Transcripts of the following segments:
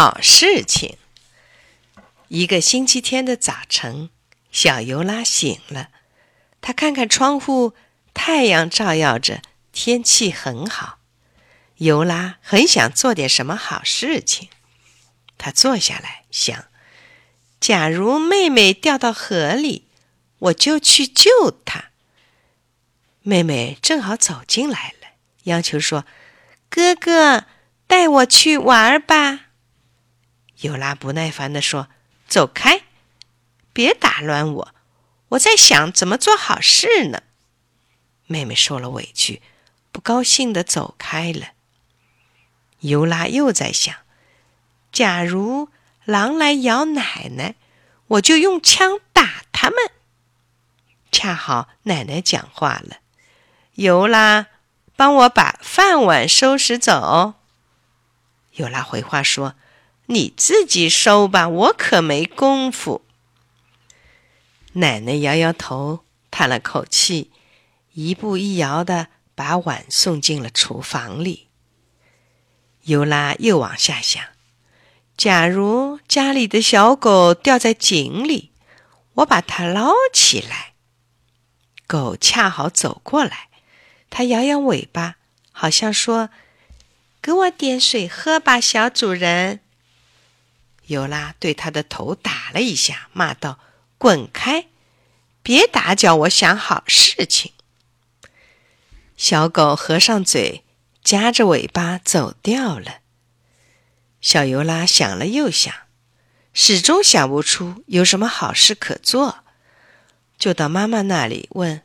好事情。一个星期天的早晨，小尤拉醒了，他看看窗户，太阳照耀着，天气很好。尤拉很想做点什么好事情，他坐下来想：假如妹妹掉到河里，我就去救她。妹妹正好走进来了，央求说：“哥哥，带我去玩吧。”尤拉不耐烦地说：“走开，别打乱我，我在想怎么做好事呢。”妹妹受了委屈，不高兴地走开了。尤拉又在想：假如狼来咬奶奶，我就用枪打他们。恰好奶奶讲话了。尤拉，帮我把饭碗收拾走。尤拉回话说：“你自己收吧，我可没工夫。”奶奶摇摇头，叹了口气，一步一摇的把碗送进了厨房里。尤拉又往下想：假如家里的小狗掉在井里，我把它捞起来。狗恰好走过来。它摇摇尾巴，好像说：“给我点水喝吧，小主人。”尤拉对他的头打了一下，骂道：“滚开！别打搅我想好事情。”小狗合上嘴，夹着尾巴走掉了。小尤拉想了又想，始终想不出有什么好事可做，就到妈妈那里问。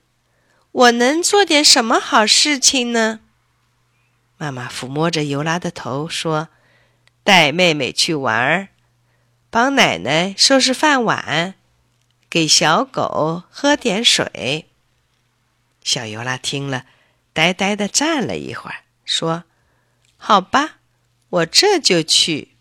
我能做点什么好事情呢？妈妈抚摸着尤拉的头说：“带妹妹去玩儿，帮奶奶收拾饭碗，给小狗喝点水。”小尤拉听了，呆呆地站了一会儿，说：“好吧，我这就去。”